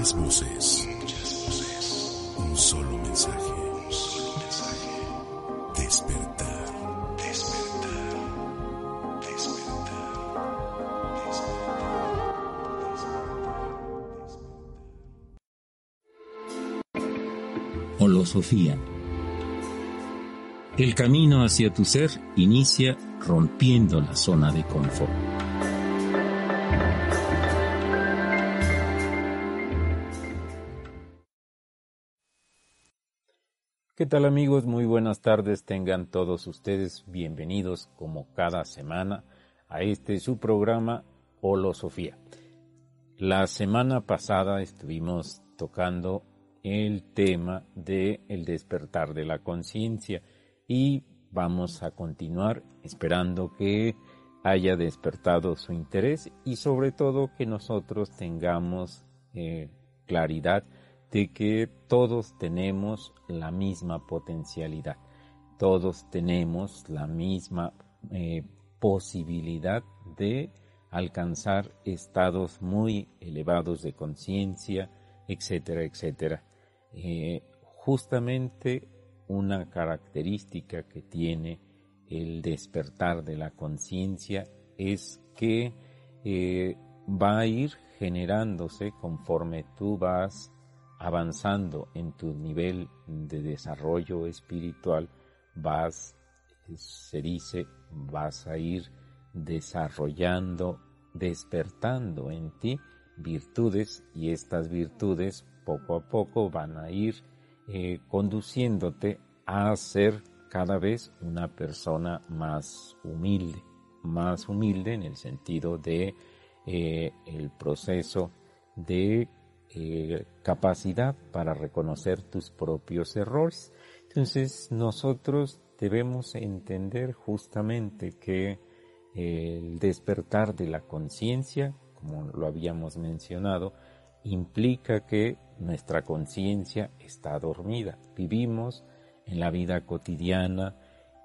Muchas voces. Un solo mensaje. Despertar. Despertar. Despertar. Holosofía. El camino hacia tu ser inicia rompiendo la zona de confort. ¿Qué tal amigos? Muy buenas tardes. Tengan todos ustedes bienvenidos como cada semana a este su programa Holosofía. La semana pasada estuvimos tocando el tema de despertar de la conciencia y vamos a continuar esperando que haya despertado su interés y sobre todo que nosotros tengamos eh, claridad de que todos tenemos la misma potencialidad, todos tenemos la misma eh, posibilidad de alcanzar estados muy elevados de conciencia, etcétera, etcétera. Eh, justamente una característica que tiene el despertar de la conciencia es que eh, va a ir generándose conforme tú vas avanzando en tu nivel de desarrollo espiritual, vas, se dice, vas a ir desarrollando, despertando en ti virtudes y estas virtudes poco a poco van a ir eh, conduciéndote a ser cada vez una persona más humilde, más humilde en el sentido de eh, el proceso de eh, capacidad para reconocer tus propios errores. Entonces nosotros debemos entender justamente que el despertar de la conciencia, como lo habíamos mencionado, implica que nuestra conciencia está dormida. Vivimos en la vida cotidiana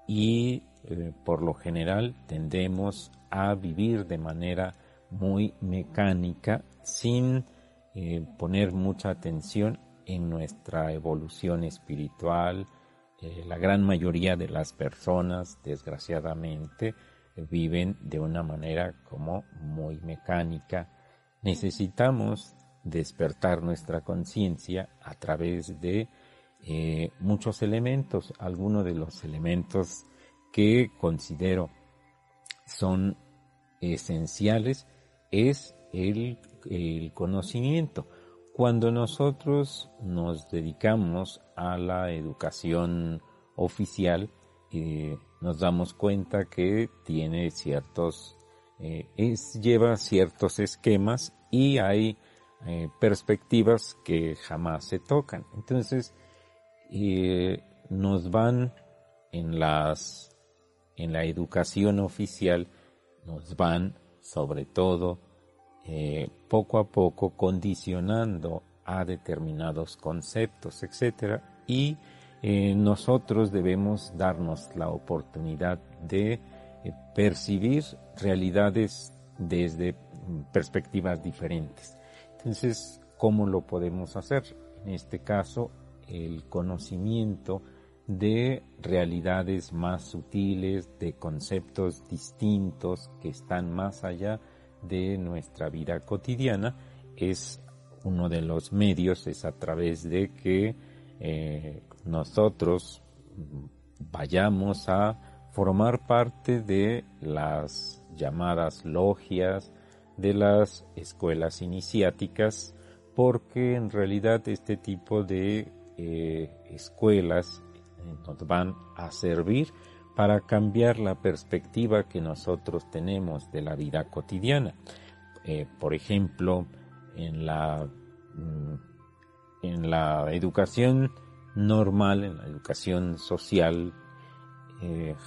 y eh, por lo general tendemos a vivir de manera muy mecánica sin eh, poner mucha atención en nuestra evolución espiritual. Eh, la gran mayoría de las personas, desgraciadamente, viven de una manera como muy mecánica. Necesitamos despertar nuestra conciencia a través de eh, muchos elementos. Algunos de los elementos que considero son esenciales es el, conocimiento. Cuando nosotros nos dedicamos a la educación oficial, eh, nos damos cuenta que tiene ciertos, eh, lleva ciertos esquemas y hay eh, perspectivas que jamás se tocan. Entonces, nos van en las, en la educación oficial, nos van sobre todo eh, poco a poco condicionando a determinados conceptos, etcétera, y nosotros debemos darnos la oportunidad de percibir realidades desde perspectivas diferentes. Entonces, ¿cómo lo podemos hacer? En este caso, el conocimiento de realidades más sutiles, de conceptos distintos que están más allá de nuestra vida cotidiana, es uno de los medios, es a través de que eh, nosotros vayamos a formar parte de las llamadas logias, de las escuelas iniciáticas porque en realidad este tipo de eh, escuelas eh, nos van a servir para cambiar la perspectiva que nosotros tenemos de la vida cotidiana. Eh, por ejemplo, en la, mm, en la educación normal, en la educación social,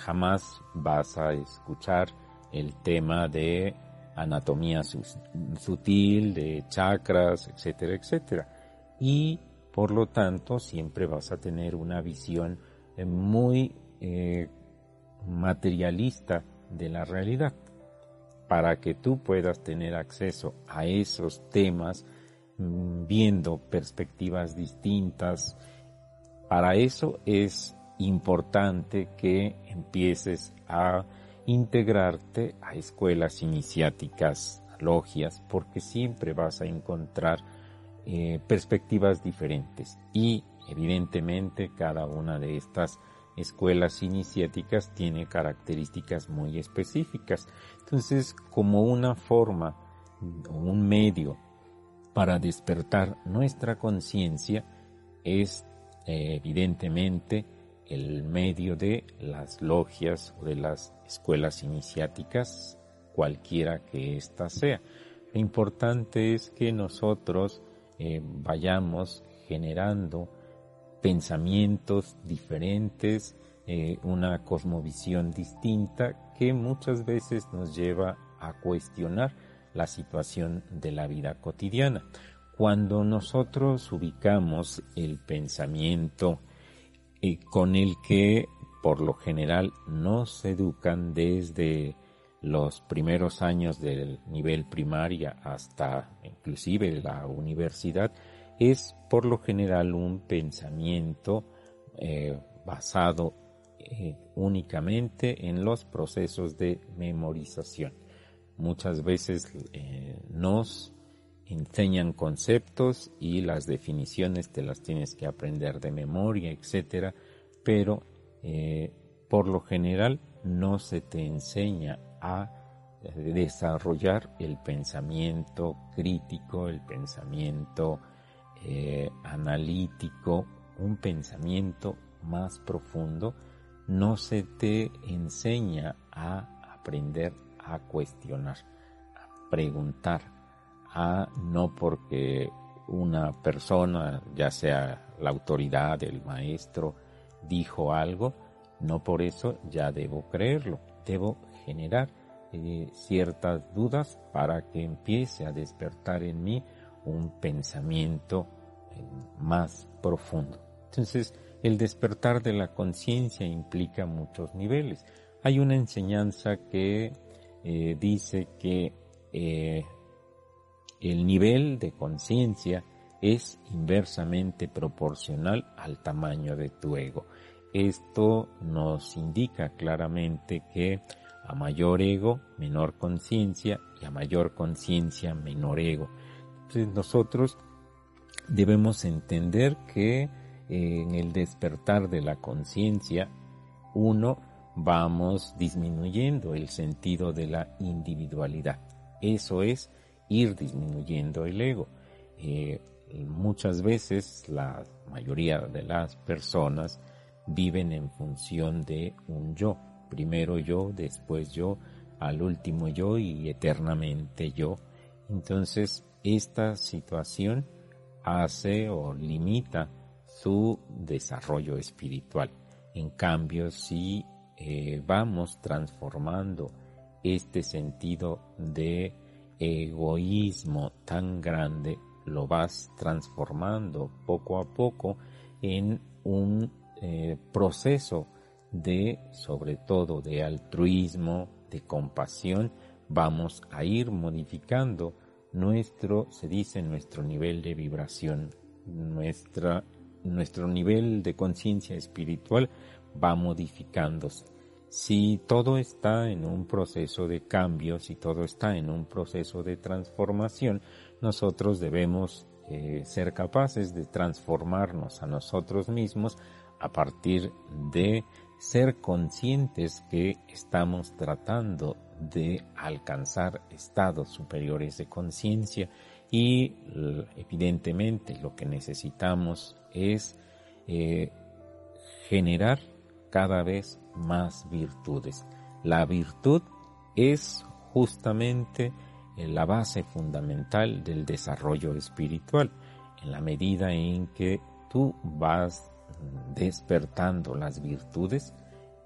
jamás vas a escuchar el tema de anatomía sutil, de chakras, etcétera, etcétera. Y por lo tanto siempre vas a tener una visión eh, muy eh, materialista de la realidad. Para que tú puedas tener acceso a esos temas mm, viendo perspectivas distintas. Para eso es importante que empieces a integrarte a escuelas iniciáticas, logias, porque siempre vas a encontrar eh, perspectivas diferentes y evidentemente cada una de estas escuelas iniciáticas tiene características muy específicas. Entonces, como una forma o un medio para despertar nuestra conciencia es eh, evidentemente el medio de las logias o de las escuelas iniciáticas, cualquiera que ésta sea. Lo importante es que nosotros eh, vayamos generando pensamientos diferentes, eh, una cosmovisión distinta que muchas veces nos lleva a cuestionar la situación de la vida cotidiana. Cuando nosotros ubicamos el pensamiento eh, con el que por lo general nos educan desde los primeros años del nivel primaria hasta inclusive la universidad, es por lo general un pensamiento eh, basado eh, únicamente en los procesos de memorización. Muchas veces eh, nos enseñan conceptos y las definiciones te las tienes que aprender de memoria, etcétera, pero por lo general no se te enseña a desarrollar el pensamiento crítico, el pensamiento eh, analítico, un pensamiento más profundo, no se te enseña a aprender a cuestionar, a preguntar, a no porque una persona, ya sea la autoridad, el maestro, dijo algo, no por eso ya debo creerlo, debo generar eh, ciertas dudas para que empiece a despertar en mí un pensamiento eh, más profundo. Entonces, el despertar de la conciencia implica muchos niveles. Hay una enseñanza que eh, dice que eh, el nivel de conciencia es inversamente proporcional al tamaño de tu ego. Esto nos indica claramente que a mayor ego, menor conciencia y a mayor conciencia, menor ego. Entonces nosotros debemos entender que eh, en el despertar de la conciencia, uno, vamos disminuyendo el sentido de la individualidad. Eso es ir disminuyendo el ego. Eh, muchas veces la mayoría de las personas viven en función de un yo. Primero yo, después yo, al último yo y eternamente yo. Entonces esta situación hace o limita su desarrollo espiritual. En cambio, si eh, vamos transformando este sentido de egoísmo tan grande, lo vas transformando poco a poco en un eh, proceso de, sobre todo, de altruismo, de compasión, vamos a ir modificando nuestro, se dice, nuestro nivel de vibración, nuestra, nuestro nivel de conciencia espiritual va modificándose. Si todo está en un proceso de cambio, si todo está en un proceso de transformación, nosotros debemos eh, ser capaces de transformarnos a nosotros mismos a partir de ser conscientes que estamos tratando de alcanzar estados superiores de conciencia y evidentemente lo que necesitamos es eh, generar cada vez más virtudes. La virtud es justamente eh, la base fundamental del desarrollo espiritual. En la medida en que tú vas despertando las virtudes,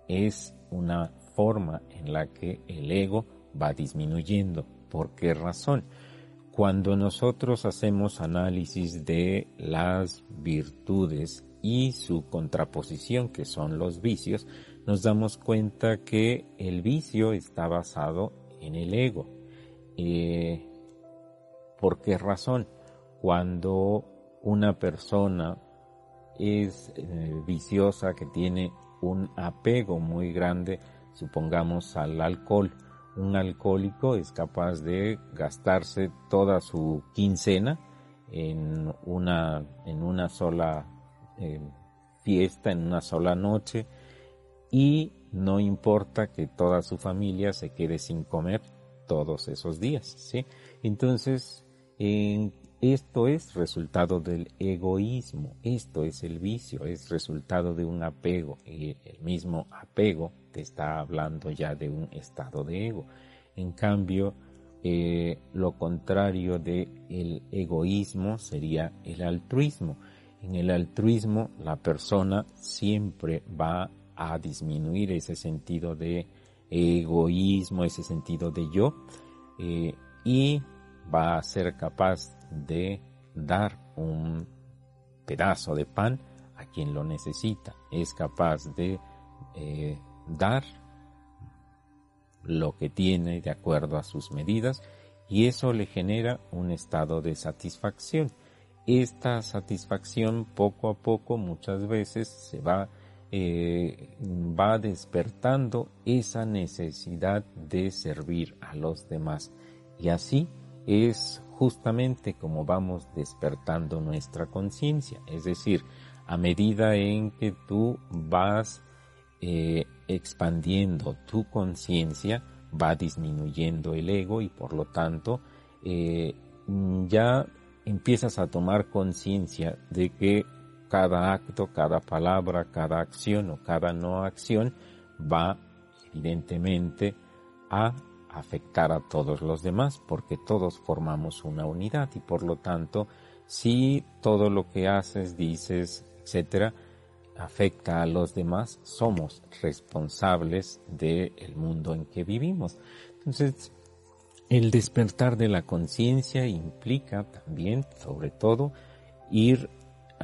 es una forma en la que el ego va disminuyendo. ¿Por qué razón? Cuando nosotros hacemos análisis de las virtudes y su contraposición, que son los vicios, nos damos cuenta que el vicio está basado en el ego. Eh, ¿Por qué razón? cuando una persona es eh, viciosa, que tiene un apego muy grande, supongamos al alcohol. Un alcohólico es capaz de gastarse toda su quincena en una, en una sola eh, fiesta, en una sola noche, y no importa que toda su familia se quede sin comer todos esos días, ¿sí? Entonces, esto es resultado del egoísmo, esto es el vicio, es resultado de un apego y el mismo apego te está hablando ya de un estado de ego. En cambio, eh, lo contrario de el egoísmo sería el altruismo. En el altruismo la persona siempre va a disminuir ese sentido de egoísmo, ese sentido de yo, eh, y va a ser capaz de dar un pedazo de pan a quien lo necesita. Es capaz de eh, dar lo que tiene de acuerdo a sus medidas y eso le genera un estado de satisfacción. Esta satisfacción poco a poco muchas veces se va eh, va despertando esa necesidad de servir a los demás y así es justamente como vamos despertando nuestra conciencia, es decir, a medida en que tú vas eh, expandiendo tu conciencia, va disminuyendo el ego y por lo tanto eh, ya empiezas a tomar conciencia de que cada acto, cada palabra, cada acción o cada no acción va evidentemente a afectar a todos los demás porque todos formamos una unidad y por lo tanto si todo lo que haces, dices, etcétera, afecta a los demás, somos responsables del mundo en que vivimos. Entonces, el despertar de la conciencia implica también, sobre todo, ir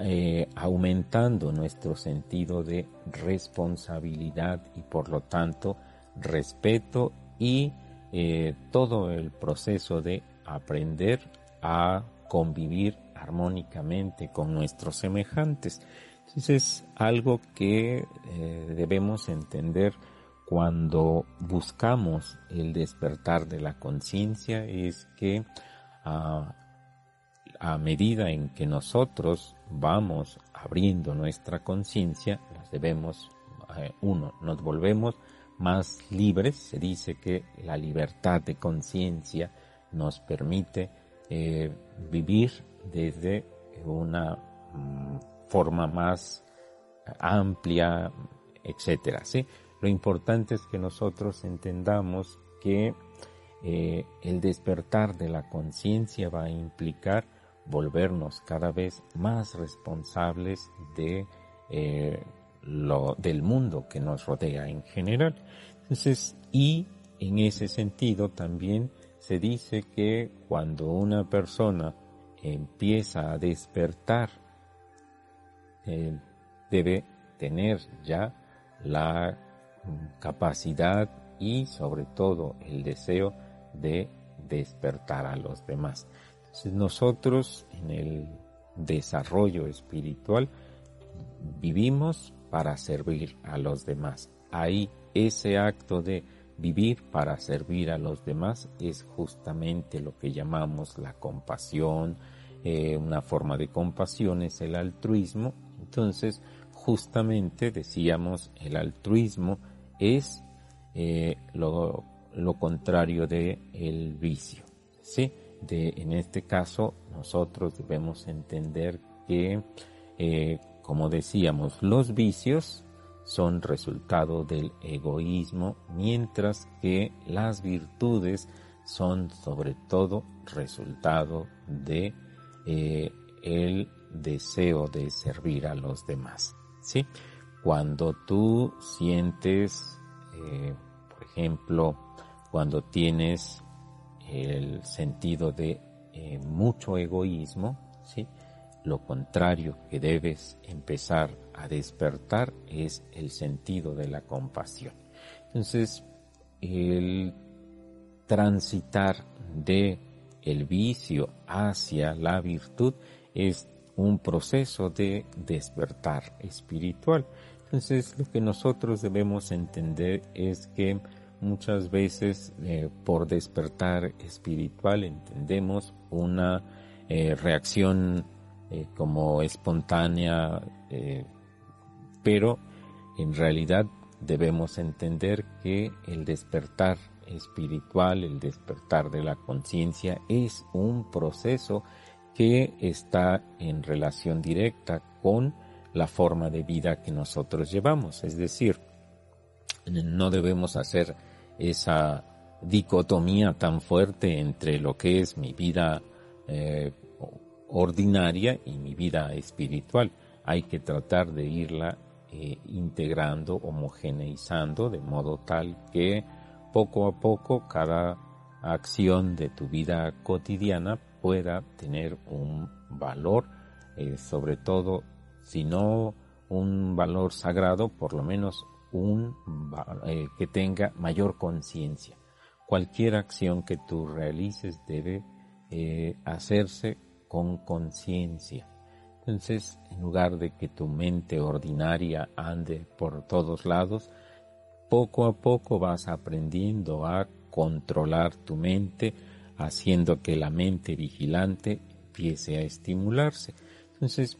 eh, aumentando nuestro sentido de responsabilidad y por lo tanto respeto y eh, todo el proceso de aprender a convivir armónicamente con nuestros semejantes. Entonces es algo que eh, debemos entender cuando buscamos el despertar de la conciencia, es que ah, a medida en que nosotros vamos abriendo nuestra conciencia, nos debemos, eh, uno, nos volvemos más libres. Se dice que la libertad de conciencia nos permite eh, vivir desde una mm, forma más amplia, etcétera. ¿sí? Lo importante es que nosotros entendamos que eh, el despertar de la conciencia va a implicar volvernos cada vez más responsables de eh, lo, del mundo que nos rodea en general. Entonces, y en ese sentido también se dice que cuando una persona empieza a despertar, eh, debe tener ya la capacidad y sobre todo el deseo de despertar a los demás. Entonces nosotros en el desarrollo espiritual vivimos para servir a los demás. Ahí ese acto de vivir para servir a los demás es justamente lo que llamamos la compasión. Eh, una forma de compasión es el altruismo. Entonces, justamente decíamos, el altruismo es eh, lo, lo, contrario de el vicio. ¿sí? De, en este caso, nosotros debemos entender que eh, como decíamos, los vicios son resultado del egoísmo, mientras que las virtudes son sobre todo resultado de eh, el deseo de servir a los demás. ¿sí? Cuando tú sientes, eh, por ejemplo, cuando tienes el sentido de eh, mucho egoísmo, ¿sí? Lo contrario que debes empezar a despertar es el sentido de la compasión. Entonces, el transitar de el vicio hacia la virtud es un proceso de despertar espiritual. Entonces lo que nosotros debemos entender es que muchas veces eh, por despertar espiritual entendemos una eh, reacción eh, como espontánea, pero en realidad debemos entender que el despertar espiritual, el despertar de la conciencia es un proceso que está en relación directa con la forma de vida que nosotros llevamos. Es decir, no debemos hacer esa dicotomía tan fuerte entre lo que es mi vida eh, ordinaria y mi vida espiritual. Hay que tratar de irla eh, integrando, homogeneizando, de modo tal que poco a poco cada acción de tu vida cotidiana pueda tener un valor, eh, sobre todo, si no un valor sagrado, por lo menos un eh, que tenga mayor conciencia. Cualquier acción que tú realices debe hacerse con conciencia. Entonces, en lugar de que tu mente ordinaria ande por todos lados, poco a poco vas aprendiendo a controlar tu mente, haciendo que la mente vigilante empiece a estimularse. Entonces,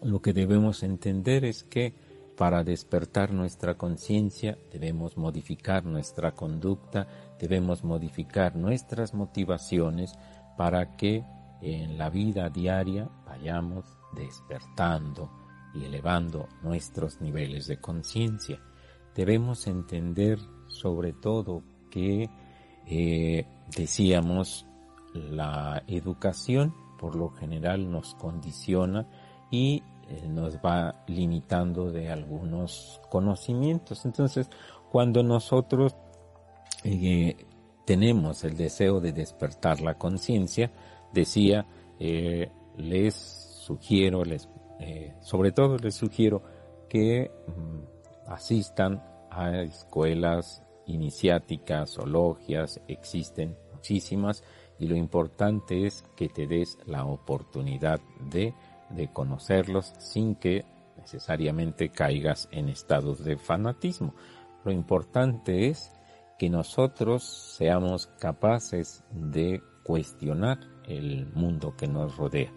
lo que debemos entender es que para despertar nuestra conciencia debemos modificar nuestra conducta, debemos modificar nuestras motivaciones para que en la vida diaria vayamos despertando y elevando nuestros niveles de conciencia. Debemos entender sobre todo que eh, decíamos la educación por lo general nos condiciona y eh, nos va limitando de algunos conocimientos. Entonces, cuando nosotros eh, tenemos el deseo de despertar la conciencia, decía, eh, les sugiero, les, sobre todo les sugiero que mm, asistan a escuelas iniciáticas o existen muchísimas, y lo importante es que te des la oportunidad de de conocerlos sin que necesariamente caigas en estados de fanatismo. Lo importante es que nosotros seamos capaces de cuestionar el mundo que nos rodea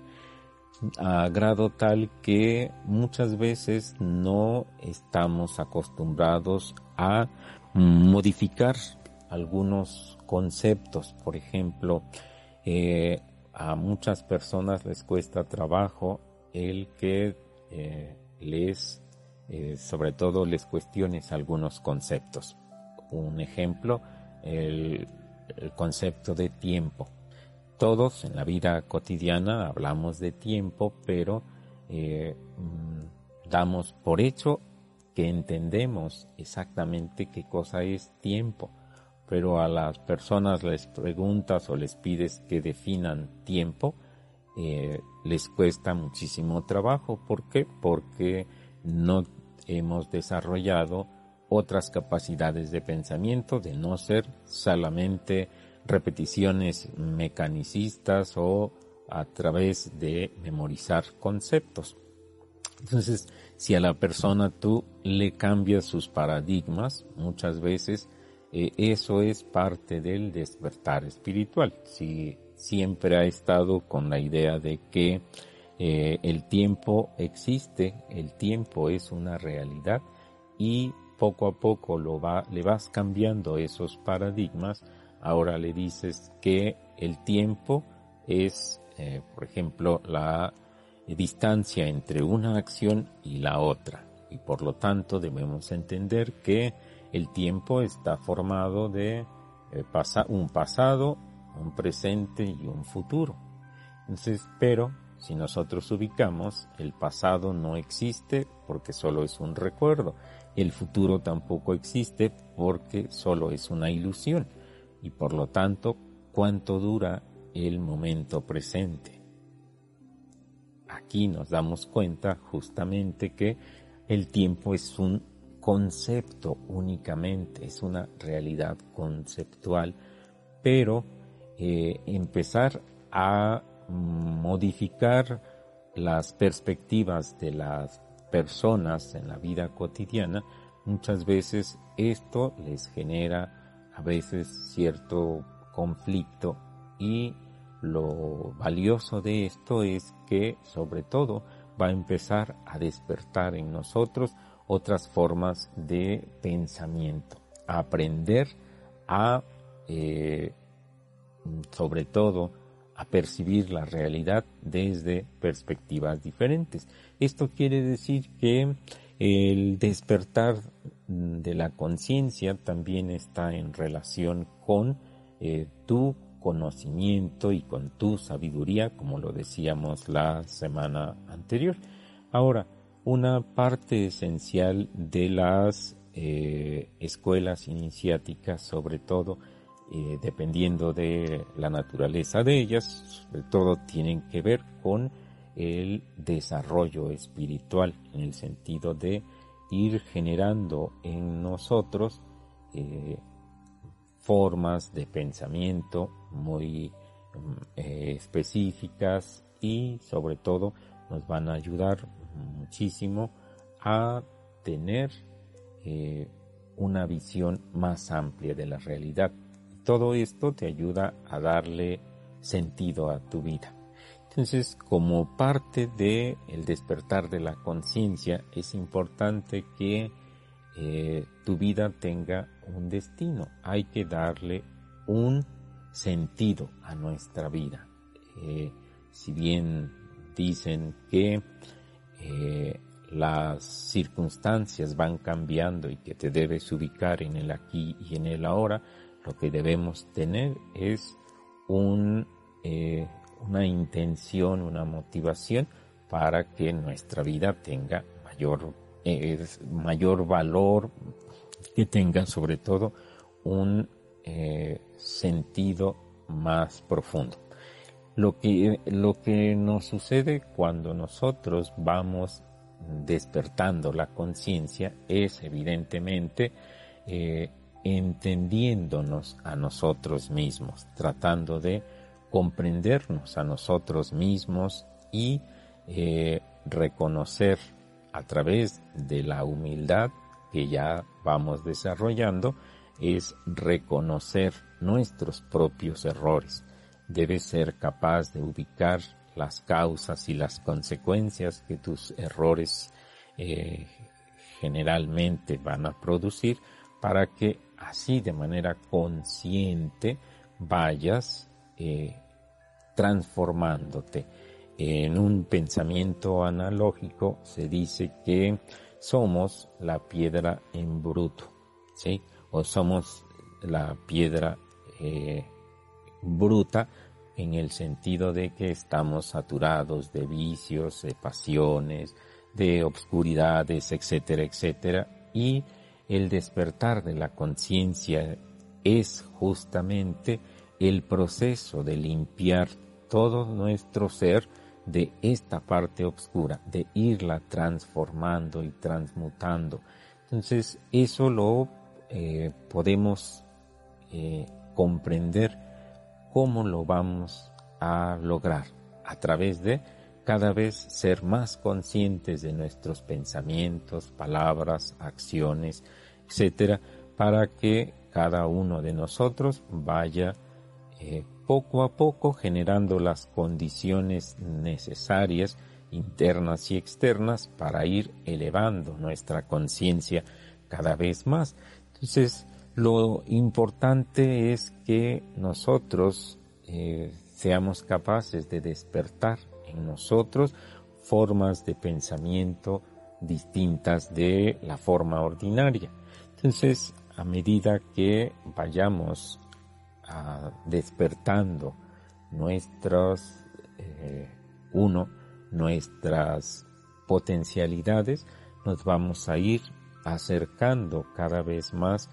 a grado tal que muchas veces no estamos acostumbrados a modificar algunos conceptos. Por ejemplo, eh, a muchas personas les cuesta trabajo el que eh, les, eh, sobre todo les cuestiones algunos conceptos. Un ejemplo, el, concepto de tiempo. Todos en la vida cotidiana hablamos de tiempo, pero eh, mm, damos por hecho que entendemos exactamente qué cosa es tiempo pero a las personas les preguntas o les pides que definan tiempo, eh, les cuesta muchísimo trabajo. ¿Por qué? Porque no hemos desarrollado otras capacidades de pensamiento, de no ser solamente repeticiones mecanicistas o a través de memorizar conceptos. Entonces, si a la persona tú le cambias sus paradigmas, muchas veces eh, eso es parte del despertar espiritual. Si siempre ha estado con la idea de que eh, el tiempo existe, el tiempo es una realidad y poco a poco lo va, le vas cambiando esos paradigmas. Ahora le dices que el tiempo es, eh, por ejemplo, la distancia entre una acción y la otra. Y por lo tanto debemos entender que el tiempo está formado de eh, un pasado, un presente y un futuro. Entonces, pero si nosotros ubicamos, el pasado no existe porque solo es un recuerdo. El futuro tampoco existe porque solo es una ilusión. Y por lo tanto, ¿cuánto dura el momento presente? Aquí nos damos cuenta justamente que el tiempo es un concepto únicamente, es una realidad conceptual, pero eh, empezar a modificar las perspectivas de las personas en la vida cotidiana, muchas veces esto les genera a veces cierto conflicto y lo valioso de esto es que sobre todo va a empezar a despertar en nosotros otras formas de pensamiento, a aprender a, eh, sobre todo, a percibir la realidad desde perspectivas diferentes. Esto quiere decir que el despertar de la conciencia también está en relación con eh, tu conocimiento y con tu sabiduría, como lo decíamos la semana anterior. Ahora, una parte esencial de las eh, escuelas iniciáticas, sobre todo, eh, dependiendo de la naturaleza de ellas, sobre todo tienen que ver con el desarrollo espiritual, en el sentido de ir generando en nosotros eh, formas de pensamiento muy mm, eh, específicas y sobre todo nos van a ayudar muchísimo a tener una visión más amplia de la realidad todo esto te ayuda a darle sentido a tu vida. Entonces, como parte de el despertar de la conciencia, es importante que eh, tu vida tenga un destino. Hay que darle un sentido a nuestra vida. Eh, si bien dicen que eh, las circunstancias van cambiando y que te debes ubicar en el aquí y en el ahora, lo que debemos tener es un, una intención, una motivación para que nuestra vida tenga mayor, eh, mayor valor, que tenga sobre todo un eh, sentido más profundo. Lo que, lo que nos sucede cuando nosotros vamos despertando la conciencia es evidentemente entendiéndonos a nosotros mismos, tratando de comprendernos a nosotros mismos y eh, reconocer a través de la humildad que ya vamos desarrollando, es reconocer nuestros propios errores. Debes ser capaz de ubicar las causas y las consecuencias que tus errores eh, generalmente van a producir para que así de manera consciente vayas eh, transformándote. En un pensamiento analógico se dice que somos la piedra en bruto, ¿sí? O somos la piedra eh, bruta en el sentido de que estamos saturados de vicios, de pasiones, de obscuridades, etcétera, etcétera, y el despertar de la conciencia es justamente el proceso de limpiar todo nuestro ser de esta parte oscura, de irla transformando y transmutando. Entonces, eso lo eh, podemos eh, comprender cómo lo vamos a lograr a través de cada vez ser más conscientes de nuestros pensamientos, palabras, acciones, etcétera, para que cada uno de nosotros vaya eh, poco a poco generando las condiciones necesarias internas y externas para ir elevando nuestra conciencia cada vez más. Entonces, lo importante es que nosotros eh, seamos capaces de despertar en nosotros formas de pensamiento distintas de la forma ordinaria. Entonces, a medida que vayamos despertando nuestros, eh, uno, nuestras potencialidades, nos vamos a ir acercando cada vez más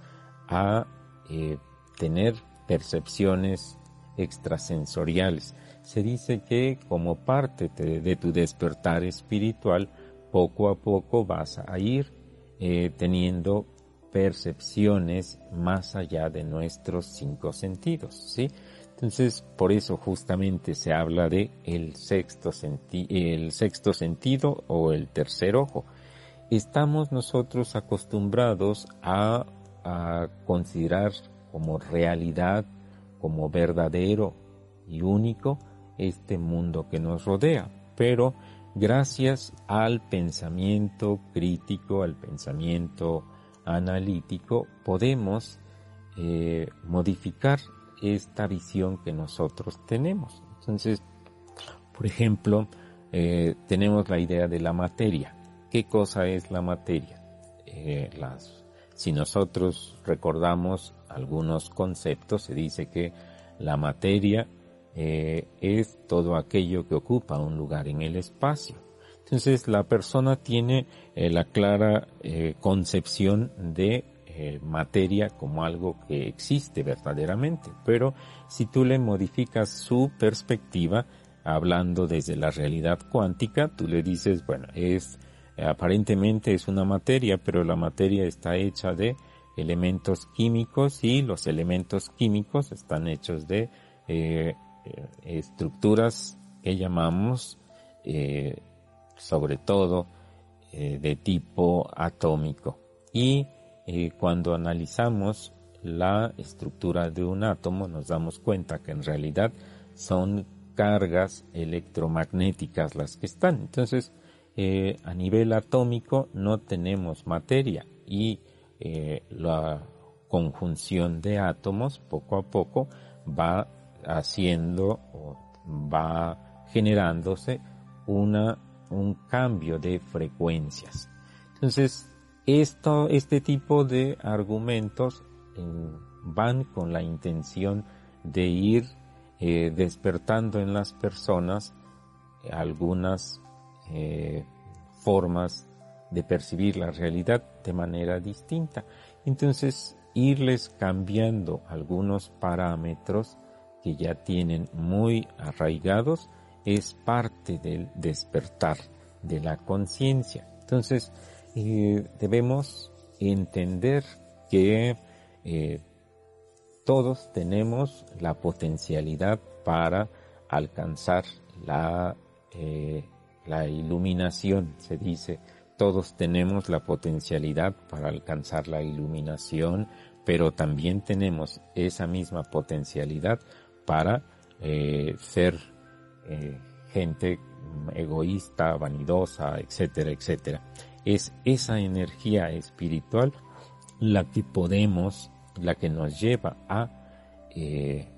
a eh, tener percepciones extrasensoriales, se dice que como parte de, tu despertar espiritual, poco a poco vas a ir eh, teniendo percepciones más allá de nuestros cinco sentidos, ¿sí? Entonces, por eso justamente se habla de el sexto, el sexto sentido o el tercer ojo. Estamos nosotros acostumbrados a, a considerar como realidad, como verdadero y único este mundo que nos rodea, pero gracias al pensamiento crítico, al pensamiento analítico, podemos eh, modificar esta visión que nosotros tenemos. Entonces, por ejemplo, eh, tenemos la idea de la materia. ¿Qué cosa es la materia? Eh, las, si nosotros recordamos algunos conceptos, se dice que la materia es todo aquello que ocupa un lugar en el espacio. Entonces la persona tiene eh, la clara eh, concepción de materia como algo que existe verdaderamente, pero si tú le modificas su perspectiva, hablando desde la realidad cuántica, tú le dices, bueno, es aparentemente es una materia, pero la materia está hecha de elementos químicos y los elementos químicos están hechos de eh, estructuras que llamamos eh, sobre todo eh, de tipo atómico. Y cuando analizamos la estructura de un átomo nos damos cuenta que en realidad son cargas electromagnéticas las que están. Entonces, a nivel atómico no tenemos materia y la conjunción de átomos poco a poco va haciendo o va generándose una, un cambio de frecuencias. Entonces, esto, este tipo de argumentos van con la intención de ir eh, despertando en las personas algunas eh, formas de percibir la realidad de manera distinta. Entonces, irles cambiando algunos parámetros que ya tienen muy arraigados es parte del despertar de la conciencia. Entonces, eh, debemos entender que eh, todos tenemos la potencialidad para alcanzar la, eh, la iluminación, se dice. Todos tenemos la potencialidad para alcanzar la iluminación, pero también tenemos esa misma potencialidad para ser eh, gente egoísta, vanidosa, etcétera, etcétera. Es esa energía espiritual la que podemos, la que nos lleva a eh,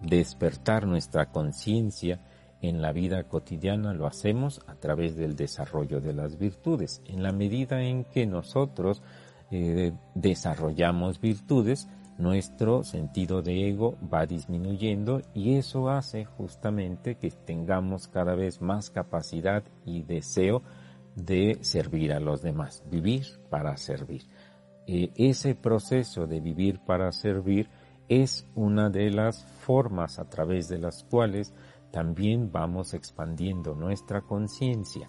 despertar nuestra conciencia en la vida cotidiana lo hacemos a través del desarrollo de las virtudes. En la medida en que nosotros desarrollamos virtudes, nuestro sentido de ego va disminuyendo y eso hace justamente que tengamos cada vez más capacidad y deseo de servir a los demás, vivir para servir. Eh, ese proceso de vivir para servir es una de las formas a través de las cuales también vamos expandiendo nuestra conciencia,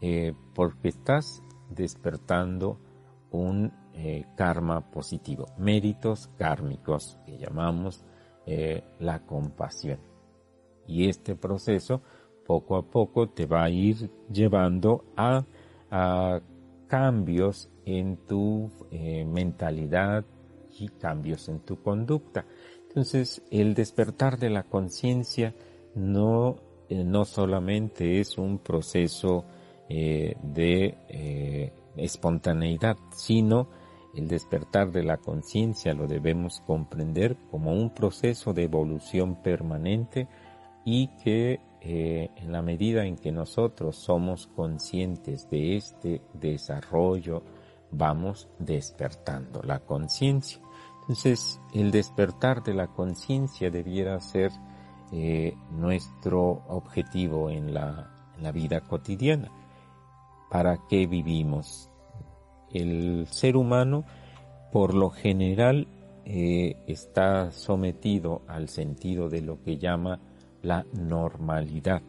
eh, porque estás despertando un eh, karma positivo, méritos kármicos que llamamos eh, la compasión. Y este proceso poco a poco te va a ir llevando a, cambios en tu eh, mentalidad y cambios en tu conducta. Entonces, el despertar de la conciencia no, no solamente es un proceso de espontaneidad, sino el despertar de la conciencia lo debemos comprender como un proceso de evolución permanente y que eh, en la medida en que nosotros somos conscientes de este desarrollo, vamos despertando la conciencia. Entonces, el despertar de la conciencia debiera ser eh, nuestro objetivo en la, en la vida cotidiana. ¿Para qué vivimos? El ser humano por lo general eh, está sometido al sentido de lo que llama la normalidad.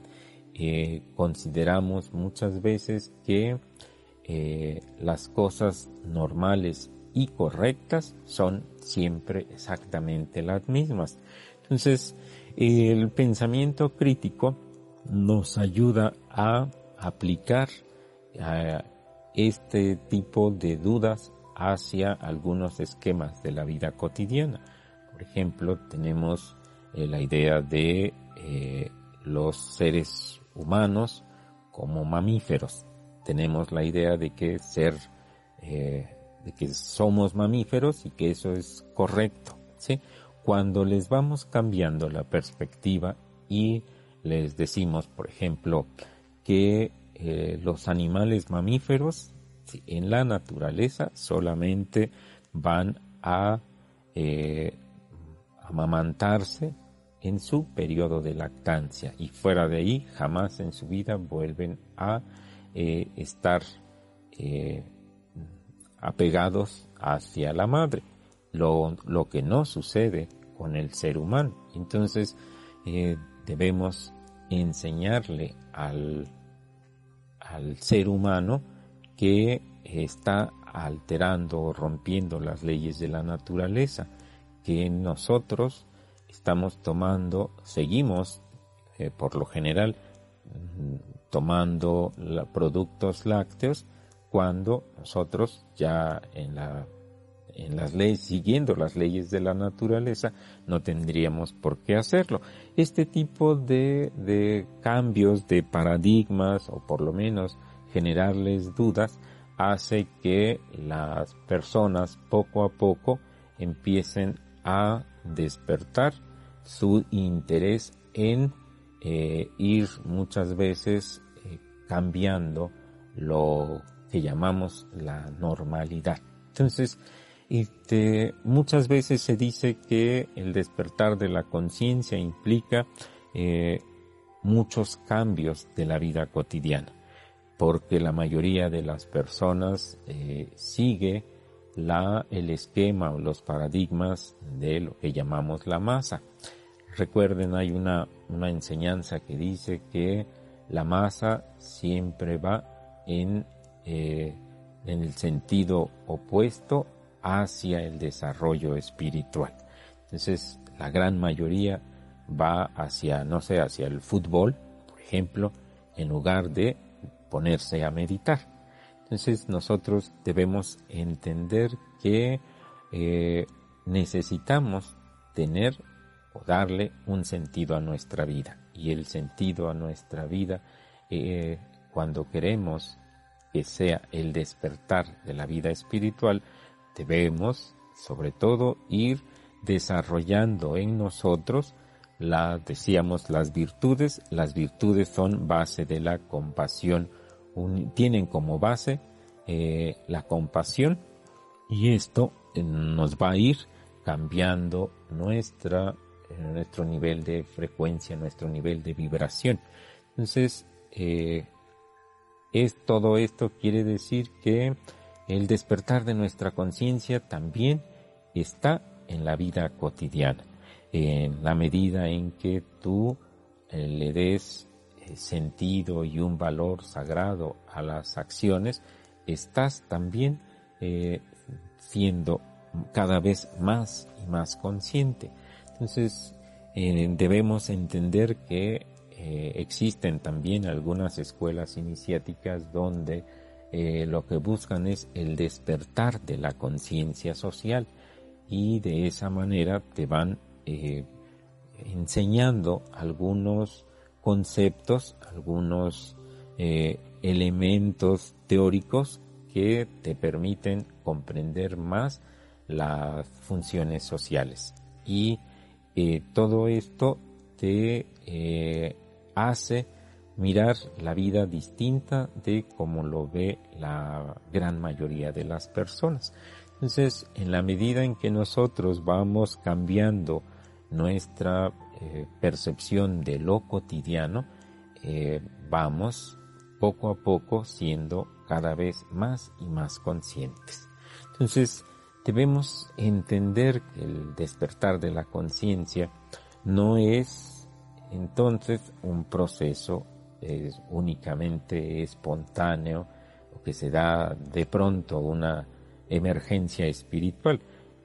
Eh, consideramos muchas veces que eh, las cosas normales y correctas son siempre exactamente las mismas. Entonces, el pensamiento crítico nos ayuda a aplicar este tipo de dudas hacia algunos esquemas de la vida cotidiana. Por ejemplo, tenemos eh, la idea de eh, los seres humanos como mamíferos. Tenemos la idea de que ser, eh, de que somos mamíferos y que eso es correcto. ¿sí? Cuando les vamos cambiando la perspectiva y les decimos, por ejemplo, que los animales mamíferos en la naturaleza solamente van a eh, amamantarse en su periodo de lactancia y fuera de ahí jamás en su vida vuelven a eh, estar eh, apegados hacia la madre, lo, lo, que no sucede con el ser humano. Entonces debemos enseñarle al, al ser humano que está alterando o rompiendo las leyes de la naturaleza, que nosotros estamos tomando, seguimos eh, por lo general mm, tomando productos lácteos cuando nosotros ya en la en las leyes, siguiendo las leyes de la naturaleza, no tendríamos por qué hacerlo. Este tipo de, de cambios de paradigmas, o por lo menos generarles dudas hace que las personas poco a poco empiecen a despertar su interés en eh, ir muchas veces eh, cambiando lo que llamamos la normalidad. Entonces, muchas veces se dice que el despertar de la conciencia implica eh, muchos cambios de la vida cotidiana porque la mayoría de las personas eh, sigue la, el esquema o los paradigmas de lo que llamamos la masa. Recuerden, hay una, una enseñanza que dice que la masa siempre va en, eh, en el sentido opuesto hacia el desarrollo espiritual. Entonces, la gran mayoría va hacia, no sé, hacia el fútbol, por ejemplo, en lugar de ponerse a meditar. Entonces nosotros debemos entender que eh, necesitamos tener o darle un sentido a nuestra vida. Y el sentido a nuestra vida, eh, cuando queremos que sea el despertar de la vida espiritual, debemos sobre todo ir desarrollando en nosotros la decíamos las virtudes. Las virtudes son base de la compasión. Tienen como base eh, la compasión. Y esto eh, nos va a ir cambiando nuestra, eh, nuestro nivel de frecuencia, nuestro nivel de vibración. Entonces, es todo esto quiere decir que el despertar de nuestra conciencia también está en la vida cotidiana, en la medida en que tú le des eh, sentido y un valor sagrado a las acciones, estás también eh, siendo cada vez más y más consciente. Entonces, eh, debemos entender que existen también algunas escuelas iniciáticas donde lo que buscan es el despertar de la conciencia social y de esa manera te van enseñando algunos conceptos, algunos eh, elementos teóricos que te permiten comprender más las funciones sociales. Y eh, todo esto te eh, hace mirar la vida distinta de como lo ve la gran mayoría de las personas. Entonces, en la medida en que nosotros vamos cambiando nuestra eh, percepción de lo cotidiano, eh, vamos poco a poco siendo cada vez más y más conscientes. Entonces, debemos entender que el despertar de la conciencia no es entonces un proceso es únicamente espontáneo o que se da de pronto una emergencia espiritual.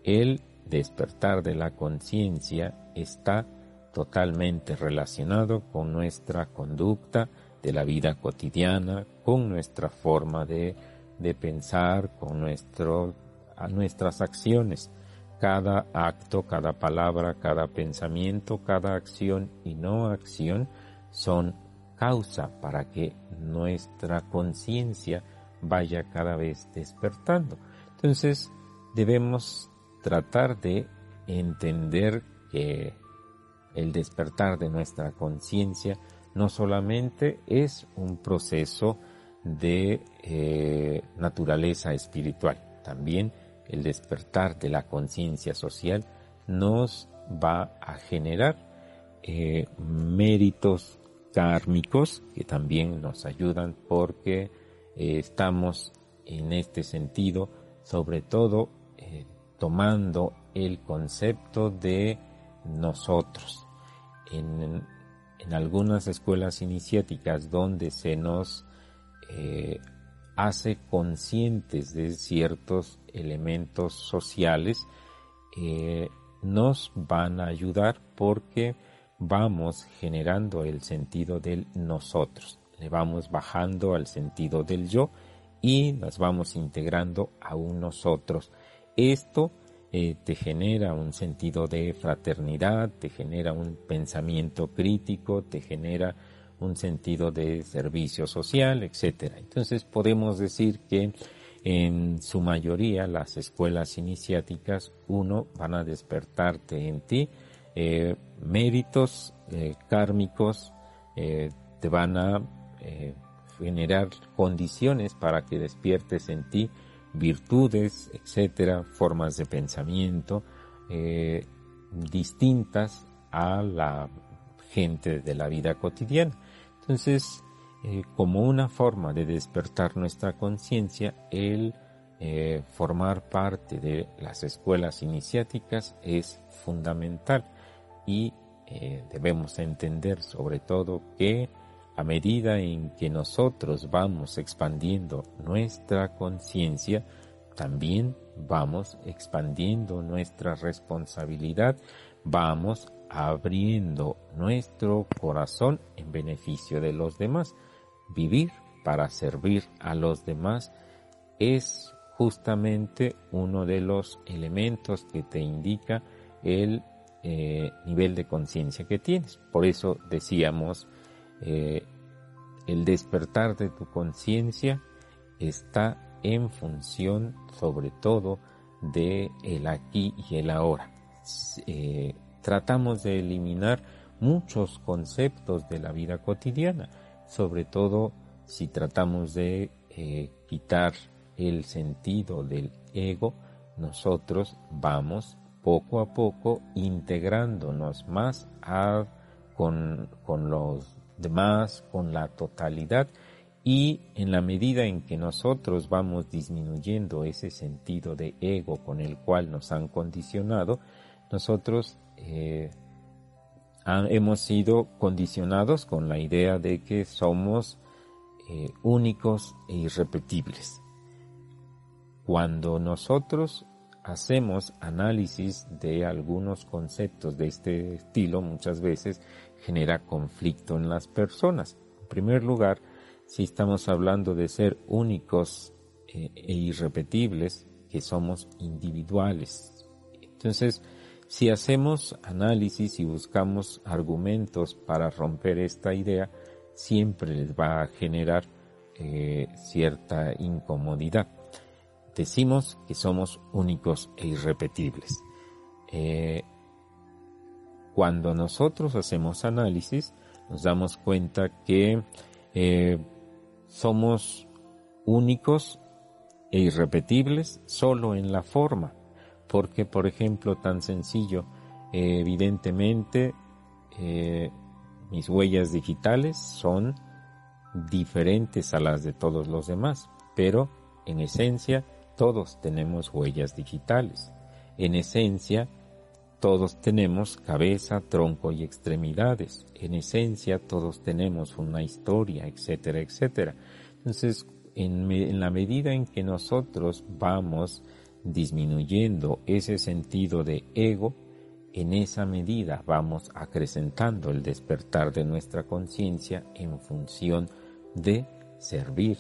El despertar de la conciencia está totalmente relacionado con nuestra conducta de la vida cotidiana, con nuestra forma de, de pensar, con nuestro, a nuestras acciones. Cada acto, cada palabra, cada pensamiento, cada acción y no acción son causa para que nuestra conciencia vaya cada vez despertando. Entonces debemos tratar de entender que el despertar de nuestra conciencia no solamente es un proceso de eh, naturaleza espiritual, también el despertar de la conciencia social nos va a generar eh, méritos kármicos que también nos ayudan porque eh, estamos en este sentido sobre todo tomando el concepto de nosotros. En, algunas escuelas iniciáticas donde se nos eh, hace conscientes de ciertos elementos sociales, eh, nos van a ayudar porque vamos generando el sentido del nosotros, le vamos bajando al sentido del yo y nos vamos integrando a un nosotros. Esto eh, te genera un sentido de fraternidad, te genera un pensamiento crítico, te genera un sentido de servicio social, etc. Entonces podemos decir que en su mayoría las escuelas iniciáticas, uno, van a despertarte en ti eh, méritos eh, kármicos, te van a generar condiciones para que despiertes en ti virtudes, etcétera, formas de pensamiento eh, distintas a la gente de la vida cotidiana. Entonces, eh, como una forma de despertar nuestra conciencia, el eh, formar parte de las escuelas iniciáticas es fundamental y debemos entender sobre todo que a medida en que nosotros vamos expandiendo nuestra conciencia, también vamos expandiendo nuestra responsabilidad, vamos abriendo nuestro corazón en beneficio de los demás. Vivir para servir a los demás es justamente uno de los elementos que te indica el eh, nivel de conciencia que tienes. Por eso decíamos eh, el despertar de tu conciencia está en función sobre todo de el aquí y el ahora. Eh, tratamos de eliminar muchos conceptos de la vida cotidiana, sobre todo si tratamos de quitar el sentido del ego, nosotros vamos poco a poco integrándonos más con, con los demás, con la totalidad y en la medida en que nosotros vamos disminuyendo ese sentido de ego con el cual nos han condicionado, nosotros eh, hemos sido condicionados con la idea de que somos eh, únicos e irrepetibles. Cuando nosotros hacemos análisis de algunos conceptos de este estilo, muchas veces genera conflicto en las personas. En primer lugar, si estamos hablando de ser únicos eh, e irrepetibles, que somos individuales. Entonces, si hacemos análisis y buscamos argumentos para romper esta idea, siempre les va a generar eh, cierta incomodidad. Decimos que somos únicos e irrepetibles. Eh, cuando nosotros hacemos análisis, nos damos cuenta que eh, somos únicos e irrepetibles solo en la forma, porque por ejemplo tan sencillo, evidentemente eh, mis huellas digitales son diferentes a las de todos los demás, pero en esencia todos tenemos huellas digitales. En esencia todos tenemos cabeza, tronco y extremidades. En esencia, todos tenemos una historia, etcétera, etcétera. Entonces, en, la medida en que nosotros vamos disminuyendo ese sentido de ego, en esa medida vamos acrecentando el despertar de nuestra conciencia en función de servir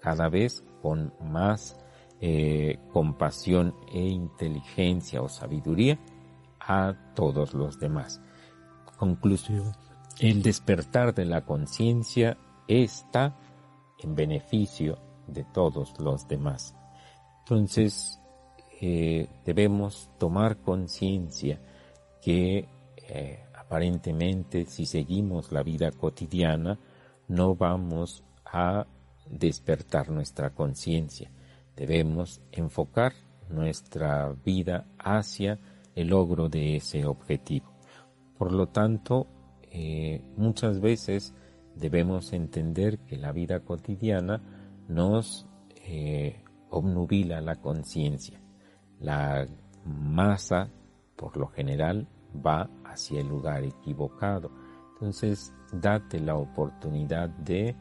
cada vez con más eh, compasión e inteligencia o sabiduría a todos los demás. Conclusión. El despertar de la conciencia está en beneficio de todos los demás. Entonces, eh, debemos tomar conciencia que eh, aparentemente si seguimos la vida cotidiana no vamos a despertar nuestra conciencia. Debemos enfocar nuestra vida hacia el logro de ese objetivo. Por lo tanto, eh, muchas veces debemos entender que la vida cotidiana nos eh, obnubila la conciencia. La masa, por lo general, va hacia el lugar equivocado. Entonces, date la oportunidad de,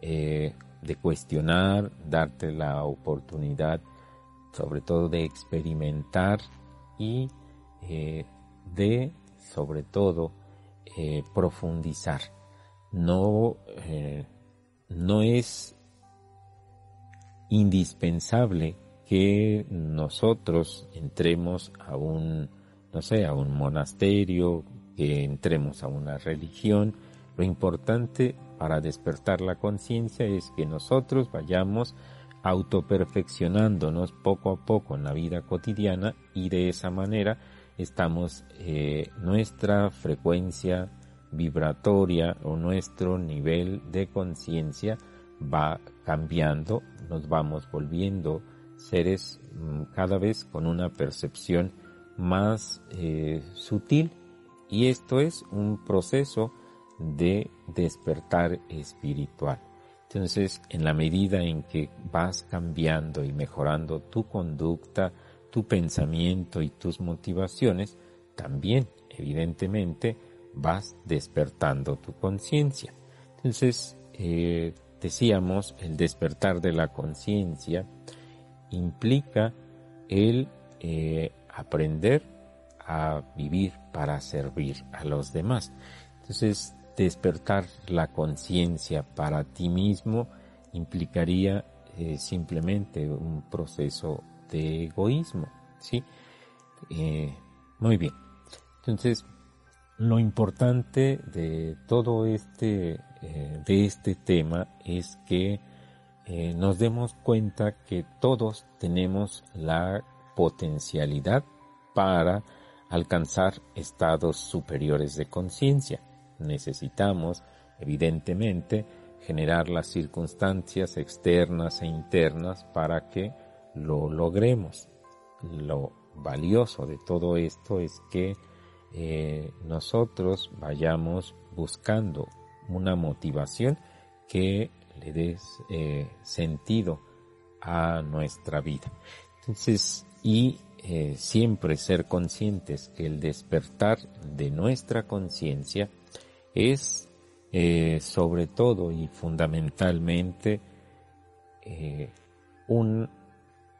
eh, de cuestionar, darte la oportunidad sobre todo de experimentar y eh, de, sobre todo, eh, profundizar. No, no es indispensable que nosotros entremos a un no sé, a un monasterio, que entremos a una religión. Lo importante para despertar la conciencia es que nosotros vayamos autoperfeccionándonos poco a poco en la vida cotidiana y de esa manera estamos eh, nuestra frecuencia vibratoria o nuestro nivel de conciencia va cambiando, nos vamos volviendo seres mm, cada vez con una percepción más eh, sutil. Y esto es un proceso de despertar espiritual. Entonces, en la medida en que vas cambiando y mejorando tu conducta, tu pensamiento y tus motivaciones, también, evidentemente, vas despertando tu conciencia. Entonces, eh, decíamos, el despertar de la conciencia implica el eh, aprender a vivir para servir a los demás. Entonces, despertar la conciencia para ti mismo implicaría eh, simplemente un proceso de egoísmo, ¿sí? Eh, muy bien. Entonces, lo importante de todo este, eh, de este tema es que nos demos cuenta que todos tenemos la potencialidad para alcanzar estados superiores de conciencia. Necesitamos, evidentemente, generar las circunstancias externas e internas para que lo logremos. Lo valioso de todo esto es que eh, nosotros vayamos buscando una motivación que le dé eh, sentido a nuestra vida. Entonces, y eh, siempre ser conscientes que el despertar de nuestra conciencia es eh, sobre todo y fundamentalmente eh, un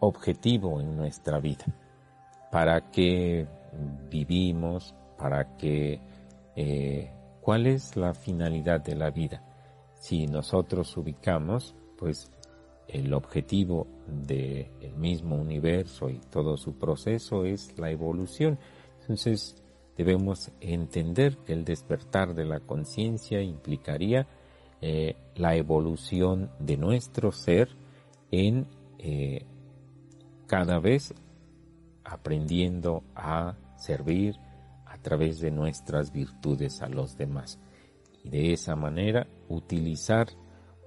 objetivo en nuestra vida. ¿Para qué vivimos? ¿Para qué? ¿Cuál es la finalidad de la vida? Si nosotros ubicamos, pues el objetivo del mismo universo y todo su proceso es la evolución. Entonces debemos entender que el despertar de la conciencia implicaría eh, la evolución de nuestro ser en eh, cada vez aprendiendo a servir a través de nuestras virtudes a los demás. Y de esa manera utilizar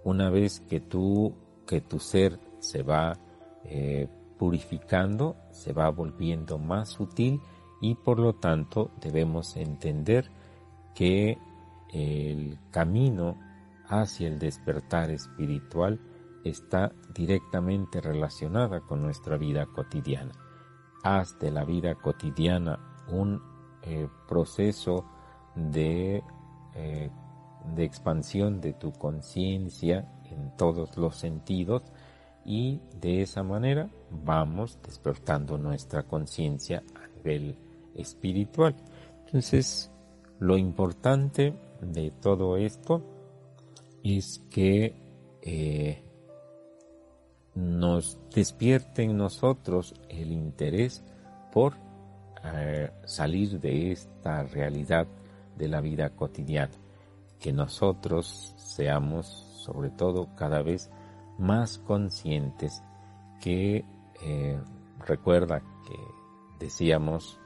una vez que tú que tu ser se va eh, purificando, se va volviendo más sutil y por lo tanto debemos entender que el camino hacia el despertar espiritual está directamente relacionada con nuestra vida cotidiana. Haz de la vida cotidiana un eh, proceso de, eh, de expansión de tu conciencia en todos los sentidos y de esa manera vamos despertando nuestra conciencia a nivel espiritual. Entonces, lo importante de todo esto es que eh, nos despierte en nosotros el interés por eh, salir de esta realidad de la vida cotidiana, que nosotros seamos sobre todo cada vez más conscientes que eh, recuerda que decíamos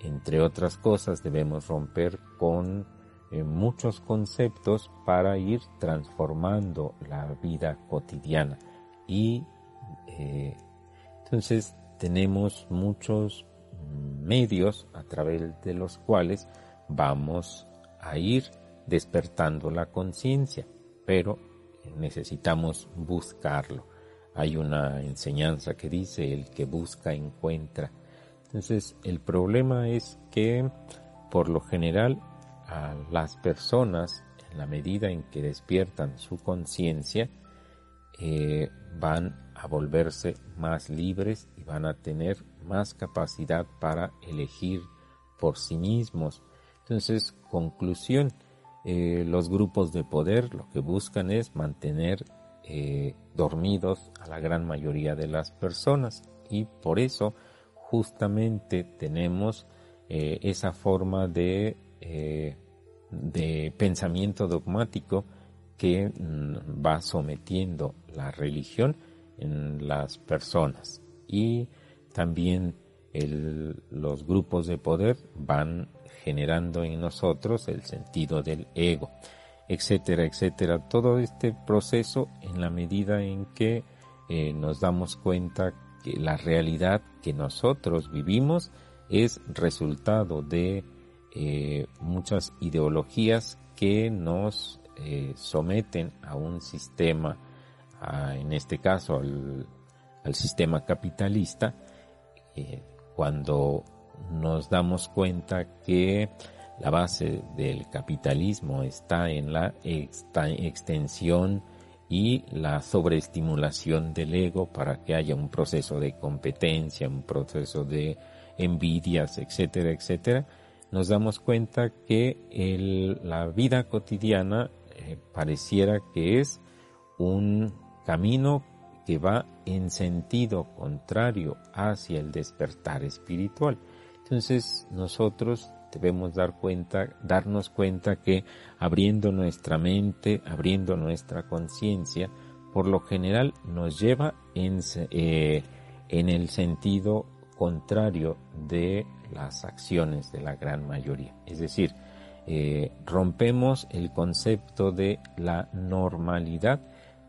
entre otras cosas debemos romper con eh, muchos conceptos para ir transformando la vida cotidiana y eh, entonces tenemos muchos medios a través de los cuales vamos a ir despertando la conciencia, pero necesitamos buscarlo. Hay una enseñanza que dice el que busca encuentra. Entonces el problema es que por lo general a las personas en la medida en que despiertan su conciencia eh, van a volverse más libres y van a tener más capacidad para elegir por sí mismos. Entonces, conclusión, eh, los grupos de poder lo que buscan es mantener eh, dormidos a la gran mayoría de las personas y por eso justamente tenemos eh, esa forma de, de pensamiento dogmático que mm, va sometiendo la religión en las personas y también los grupos de poder van generando en nosotros el sentido del ego, etcétera, etcétera. Todo este proceso en la medida en que eh, nos damos cuenta que la realidad que nosotros vivimos es resultado de eh, muchas ideologías que nos eh, someten a un sistema, en este caso al, sistema capitalista, eh, cuando nos damos cuenta que la base del capitalismo está en la extensión y la sobreestimulación del ego para que haya un proceso de competencia, un proceso de envidias, etcétera, etcétera, nos damos cuenta que la vida cotidiana eh, pareciera que es un camino que va en sentido contrario hacia el despertar espiritual. Entonces nosotros debemos dar cuenta, darnos cuenta que abriendo nuestra mente, abriendo nuestra conciencia, por lo general nos lleva en, eh, en el sentido contrario de las acciones de la gran mayoría. Es decir, eh, rompemos el concepto de la normalidad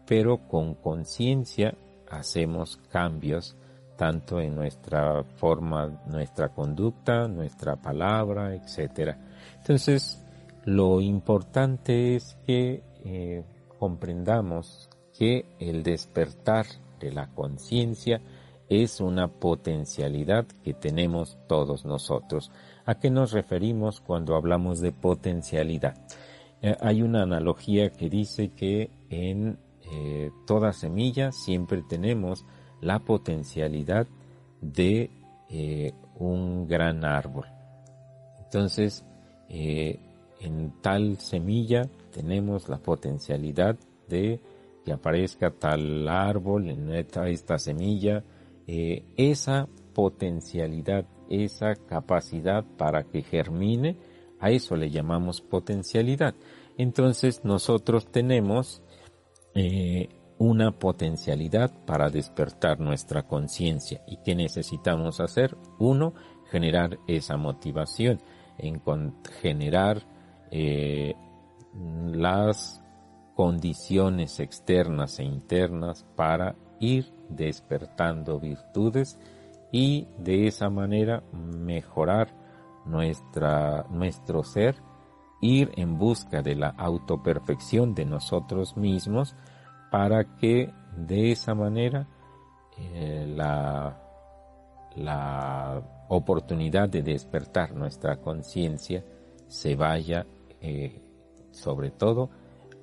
pero con conciencia hacemos cambios tanto en nuestra forma, nuestra conducta, nuestra palabra, etc. Entonces, lo importante es que eh, comprendamos que el despertar de la conciencia es una potencialidad que tenemos todos nosotros. ¿A qué nos referimos cuando hablamos de potencialidad? Eh, hay una analogía que dice que en eh, toda semilla siempre tenemos la potencialidad de eh, un gran árbol. Entonces, eh, en tal semilla tenemos la potencialidad de que aparezca tal árbol en esta, esta semilla. esa potencialidad, esa capacidad para que germine, a eso le llamamos potencialidad. Entonces nosotros tenemos eh, una potencialidad para despertar nuestra conciencia. ¿Y qué necesitamos hacer? Uno, generar esa motivación, en generar eh, las condiciones externas e internas para ir despertando virtudes y de esa manera mejorar nuestra, nuestro ser ir en busca de la autoperfección de nosotros mismos para que de esa manera eh, la, la oportunidad de despertar nuestra conciencia se vaya eh, sobre todo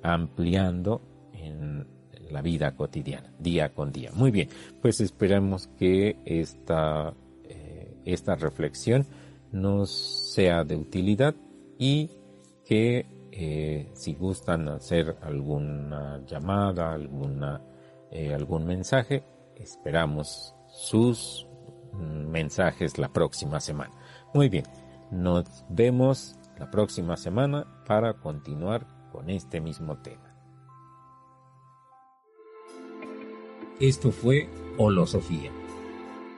ampliando en la vida cotidiana, día con día. Muy bien, pues esperamos que esta, eh, esta reflexión nos sea de utilidad y que eh, si gustan hacer alguna llamada, alguna, eh, algún mensaje, esperamos sus mensajes la próxima semana. Muy bien, nos vemos la próxima semana para continuar con este mismo tema. Esto fue Holosofía.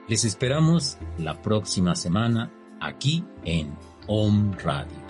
Les esperamos la próxima semana aquí en Om Radio.